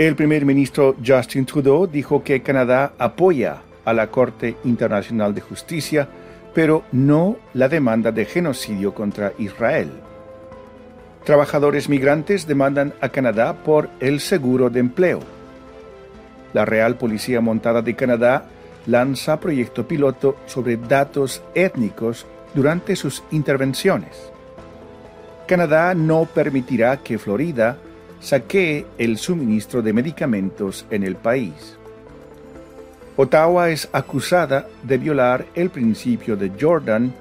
El primer ministro Justin Trudeau dijo que Canadá apoya a la Corte Internacional de Justicia, pero no la demanda de genocidio contra Israel. Trabajadores migrantes demandan a Canadá por el seguro de empleo. La Real Policía Montada de Canadá lanza proyecto piloto sobre datos étnicos durante sus intervenciones. Canadá no permitirá que Florida saquee el suministro de medicamentos en el país. Ottawa es acusada de violar el principio de Jordan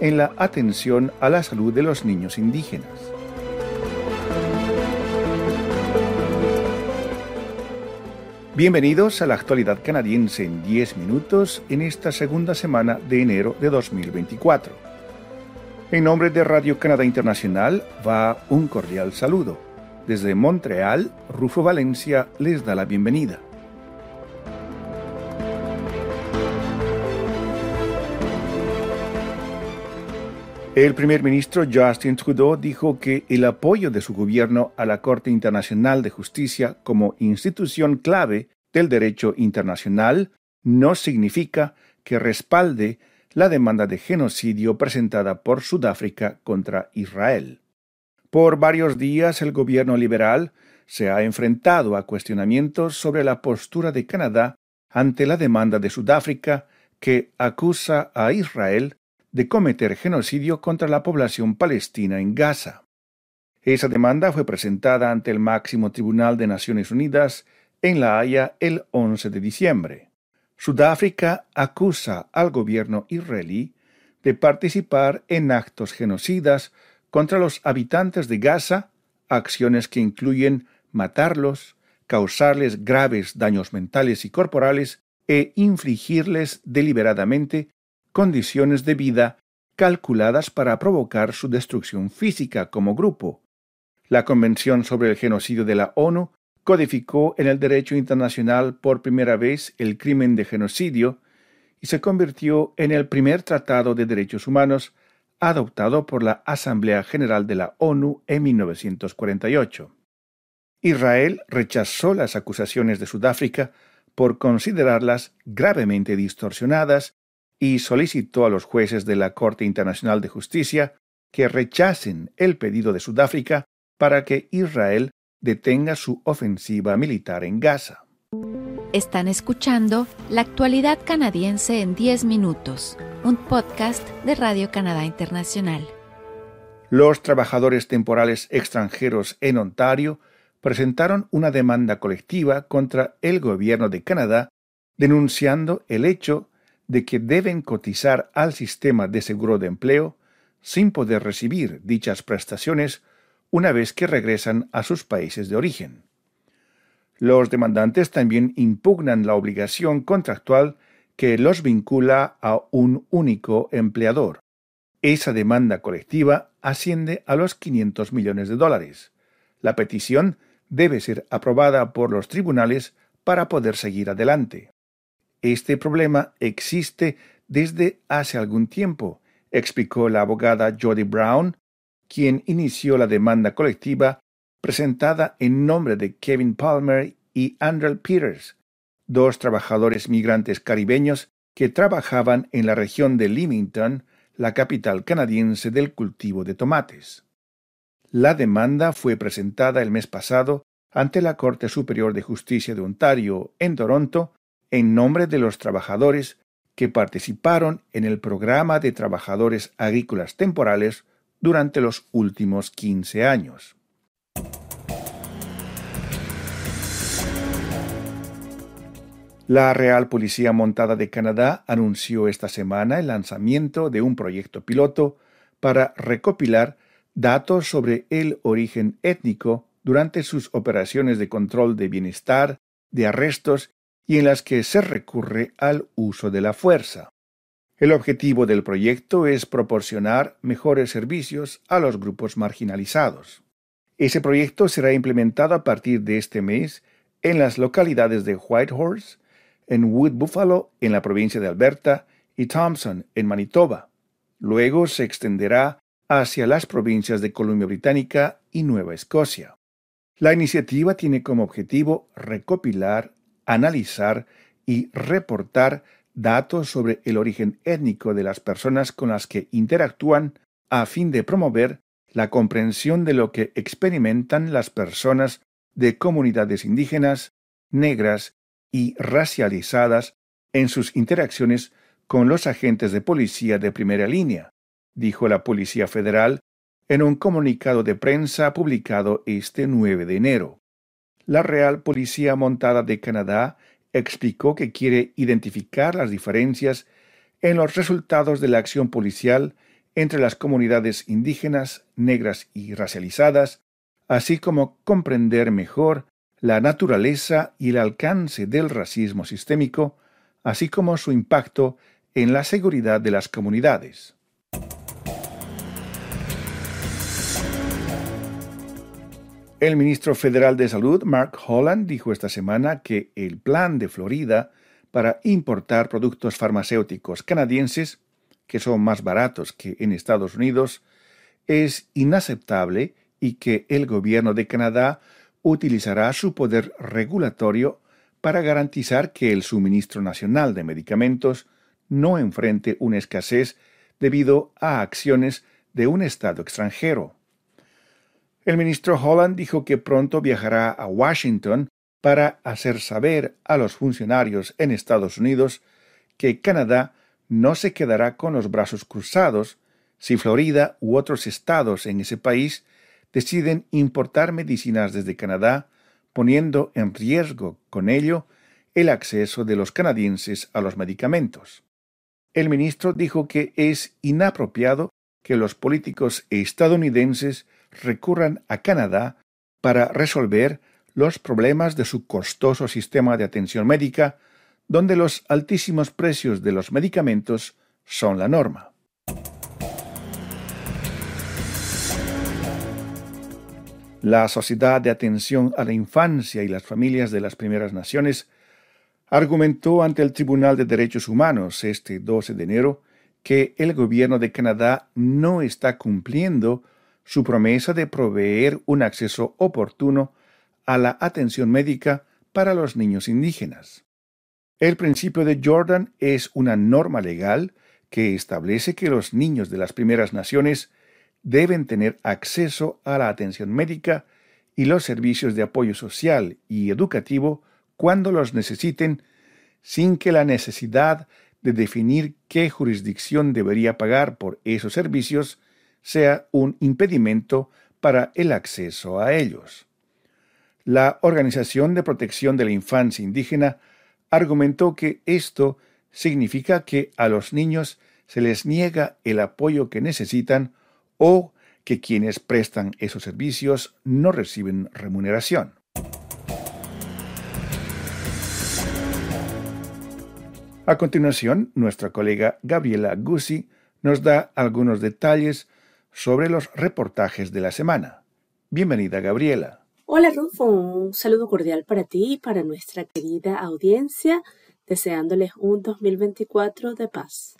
en la atención a la salud de los niños indígenas. Bienvenidos a la actualidad canadiense en 10 minutos en esta segunda semana de enero de 2024. En nombre de Radio Canadá Internacional va un cordial saludo. Desde Montreal, Rufo Valencia les da la bienvenida. El primer ministro Justin Trudeau dijo que el apoyo de su gobierno a la Corte Internacional de Justicia como institución clave del derecho internacional no significa que respalde la demanda de genocidio presentada por Sudáfrica contra Israel. Por varios días el gobierno liberal se ha enfrentado a cuestionamientos sobre la postura de Canadá ante la demanda de Sudáfrica que acusa a Israel de cometer genocidio contra la población palestina en Gaza. Esa demanda fue presentada ante el máximo tribunal de Naciones Unidas en La Haya el 11 de diciembre. Sudáfrica acusa al gobierno israelí de participar en actos genocidas contra los habitantes de Gaza, acciones que incluyen matarlos, causarles graves daños mentales y corporales e infligirles deliberadamente condiciones de vida calculadas para provocar su destrucción física como grupo. La Convención sobre el Genocidio de la ONU codificó en el derecho internacional por primera vez el crimen de genocidio y se convirtió en el primer tratado de derechos humanos adoptado por la Asamblea General de la ONU en 1948. Israel rechazó las acusaciones de Sudáfrica por considerarlas gravemente distorsionadas y solicitó a los jueces de la Corte Internacional de Justicia que rechacen el pedido de Sudáfrica para que Israel detenga su ofensiva militar en Gaza. Están escuchando La actualidad canadiense en 10 minutos, un podcast de Radio Canadá Internacional. Los trabajadores temporales extranjeros en Ontario presentaron una demanda colectiva contra el gobierno de Canadá denunciando el hecho de que deben cotizar al sistema de seguro de empleo sin poder recibir dichas prestaciones una vez que regresan a sus países de origen. Los demandantes también impugnan la obligación contractual que los vincula a un único empleador. Esa demanda colectiva asciende a los 500 millones de dólares. La petición debe ser aprobada por los tribunales para poder seguir adelante. Este problema existe desde hace algún tiempo, explicó la abogada Jody Brown, quien inició la demanda colectiva presentada en nombre de Kevin Palmer y Andrew Peters, dos trabajadores migrantes caribeños que trabajaban en la región de Leamington, la capital canadiense del cultivo de tomates. La demanda fue presentada el mes pasado ante la Corte Superior de Justicia de Ontario, en Toronto, en nombre de los trabajadores que participaron en el programa de trabajadores agrícolas temporales durante los últimos 15 años. La Real Policía Montada de Canadá anunció esta semana el lanzamiento de un proyecto piloto para recopilar datos sobre el origen étnico durante sus operaciones de control de bienestar, de arrestos y en las que se recurre al uso de la fuerza. El objetivo del proyecto es proporcionar mejores servicios a los grupos marginalizados. Ese proyecto será implementado a partir de este mes en las localidades de Whitehorse, en Wood Buffalo, en la provincia de Alberta, y Thompson, en Manitoba. Luego se extenderá hacia las provincias de Columbia Británica y Nueva Escocia. La iniciativa tiene como objetivo recopilar, analizar y reportar datos sobre el origen étnico de las personas con las que interactúan a fin de promover la comprensión de lo que experimentan las personas de comunidades indígenas, negras y racializadas en sus interacciones con los agentes de policía de primera línea, dijo la Policía Federal en un comunicado de prensa publicado este 9 de enero. La Real Policía Montada de Canadá explicó que quiere identificar las diferencias en los resultados de la acción policial entre las comunidades indígenas, negras y racializadas, así como comprender mejor la naturaleza y el alcance del racismo sistémico, así como su impacto en la seguridad de las comunidades. El ministro federal de Salud, Mark Holland, dijo esta semana que el plan de Florida para importar productos farmacéuticos canadienses, que son más baratos que en Estados Unidos, es inaceptable y que el gobierno de Canadá utilizará su poder regulatorio para garantizar que el suministro nacional de medicamentos no enfrente una escasez debido a acciones de un Estado extranjero. El ministro Holland dijo que pronto viajará a Washington para hacer saber a los funcionarios en Estados Unidos que Canadá no se quedará con los brazos cruzados si Florida u otros estados en ese país deciden importar medicinas desde Canadá, poniendo en riesgo con ello el acceso de los canadienses a los medicamentos. El ministro dijo que es inapropiado que los políticos estadounidenses recurran a Canadá para resolver los problemas de su costoso sistema de atención médica, donde los altísimos precios de los medicamentos son la norma. La Sociedad de Atención a la Infancia y las Familias de las Primeras Naciones argumentó ante el Tribunal de Derechos Humanos este 12 de enero que el gobierno de Canadá no está cumpliendo su promesa de proveer un acceso oportuno a la atención médica para los niños indígenas. El principio de Jordan es una norma legal que establece que los niños de las primeras naciones deben tener acceso a la atención médica y los servicios de apoyo social y educativo cuando los necesiten, sin que la necesidad de definir qué jurisdicción debería pagar por esos servicios sea un impedimento para el acceso a ellos. La Organización de Protección de la Infancia Indígena argumentó que esto significa que a los niños se les niega el apoyo que necesitan o que quienes prestan esos servicios no reciben remuneración. A continuación, nuestra colega Gabriela Guzzi nos da algunos detalles sobre los reportajes de la semana. Bienvenida, Gabriela. Hola, Rufo. Un saludo cordial para ti y para nuestra querida audiencia, deseándoles un 2024 de paz.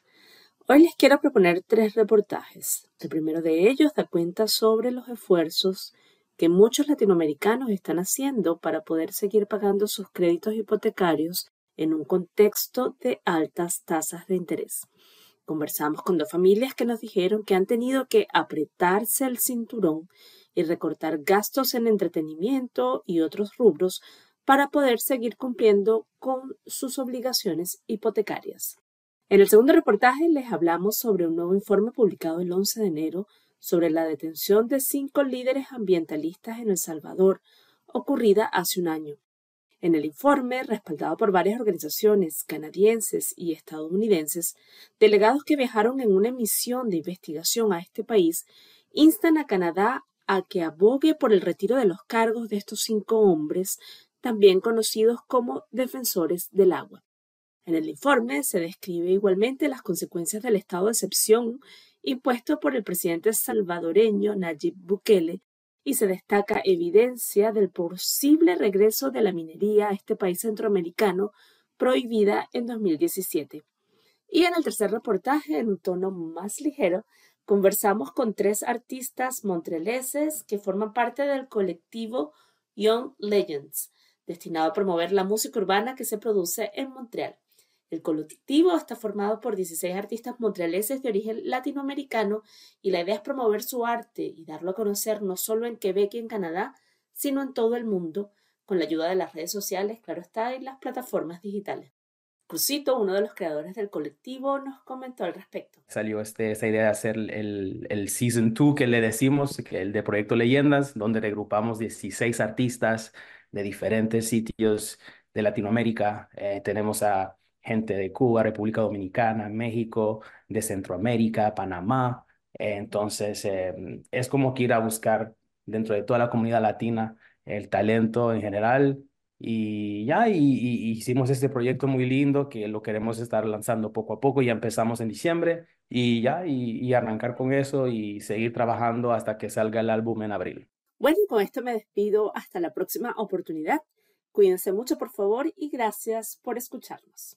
Hoy les quiero proponer tres reportajes. El primero de ellos da cuenta sobre los esfuerzos que muchos latinoamericanos están haciendo para poder seguir pagando sus créditos hipotecarios en un contexto de altas tasas de interés. Conversamos con dos familias que nos dijeron que han tenido que apretarse el cinturón y recortar gastos en entretenimiento y otros rubros para poder seguir cumpliendo con sus obligaciones hipotecarias. En el segundo reportaje les hablamos sobre un nuevo informe publicado el 11 de enero sobre la detención de cinco líderes ambientalistas en El Salvador, ocurrida hace un año. En el informe, respaldado por varias organizaciones canadienses y estadounidenses, delegados que viajaron en una misión de investigación a este país instan a Canadá a que abogue por el retiro de los cargos de estos cinco hombres, también conocidos como defensores del agua. En el informe se describe igualmente las consecuencias del estado de excepción impuesto por el presidente salvadoreño Nayib Bukele y se destaca evidencia del posible regreso de la minería a este país centroamericano prohibida en 2017. Y en el tercer reportaje, en un tono más ligero, conversamos con tres artistas montrealeses que forman parte del colectivo Young Legends, destinado a promover la música urbana que se produce en Montreal. El colectivo está formado por 16 artistas montrealeses de origen latinoamericano y la idea es promover su arte y darlo a conocer no solo en Quebec y en Canadá, sino en todo el mundo, con la ayuda de las redes sociales, claro está, y las plataformas digitales. Crucito, uno de los creadores del colectivo, nos comentó al respecto. Salió este, esta idea de hacer el, el Season 2 que le decimos, que el de Proyecto Leyendas, donde regrupamos 16 artistas de diferentes sitios de Latinoamérica. Eh, tenemos a gente de Cuba, República Dominicana, México, de Centroamérica, Panamá. Entonces, eh, es como que ir a buscar dentro de toda la comunidad latina el talento en general. Y ya, y, hicimos este proyecto muy lindo que lo queremos estar lanzando poco a poco. Ya empezamos en diciembre y ya, y, y arrancar con eso y seguir trabajando hasta que salga el álbum en abril. Bueno, con esto me despido. Hasta la próxima oportunidad. Cuídense mucho, por favor, y gracias por escucharnos.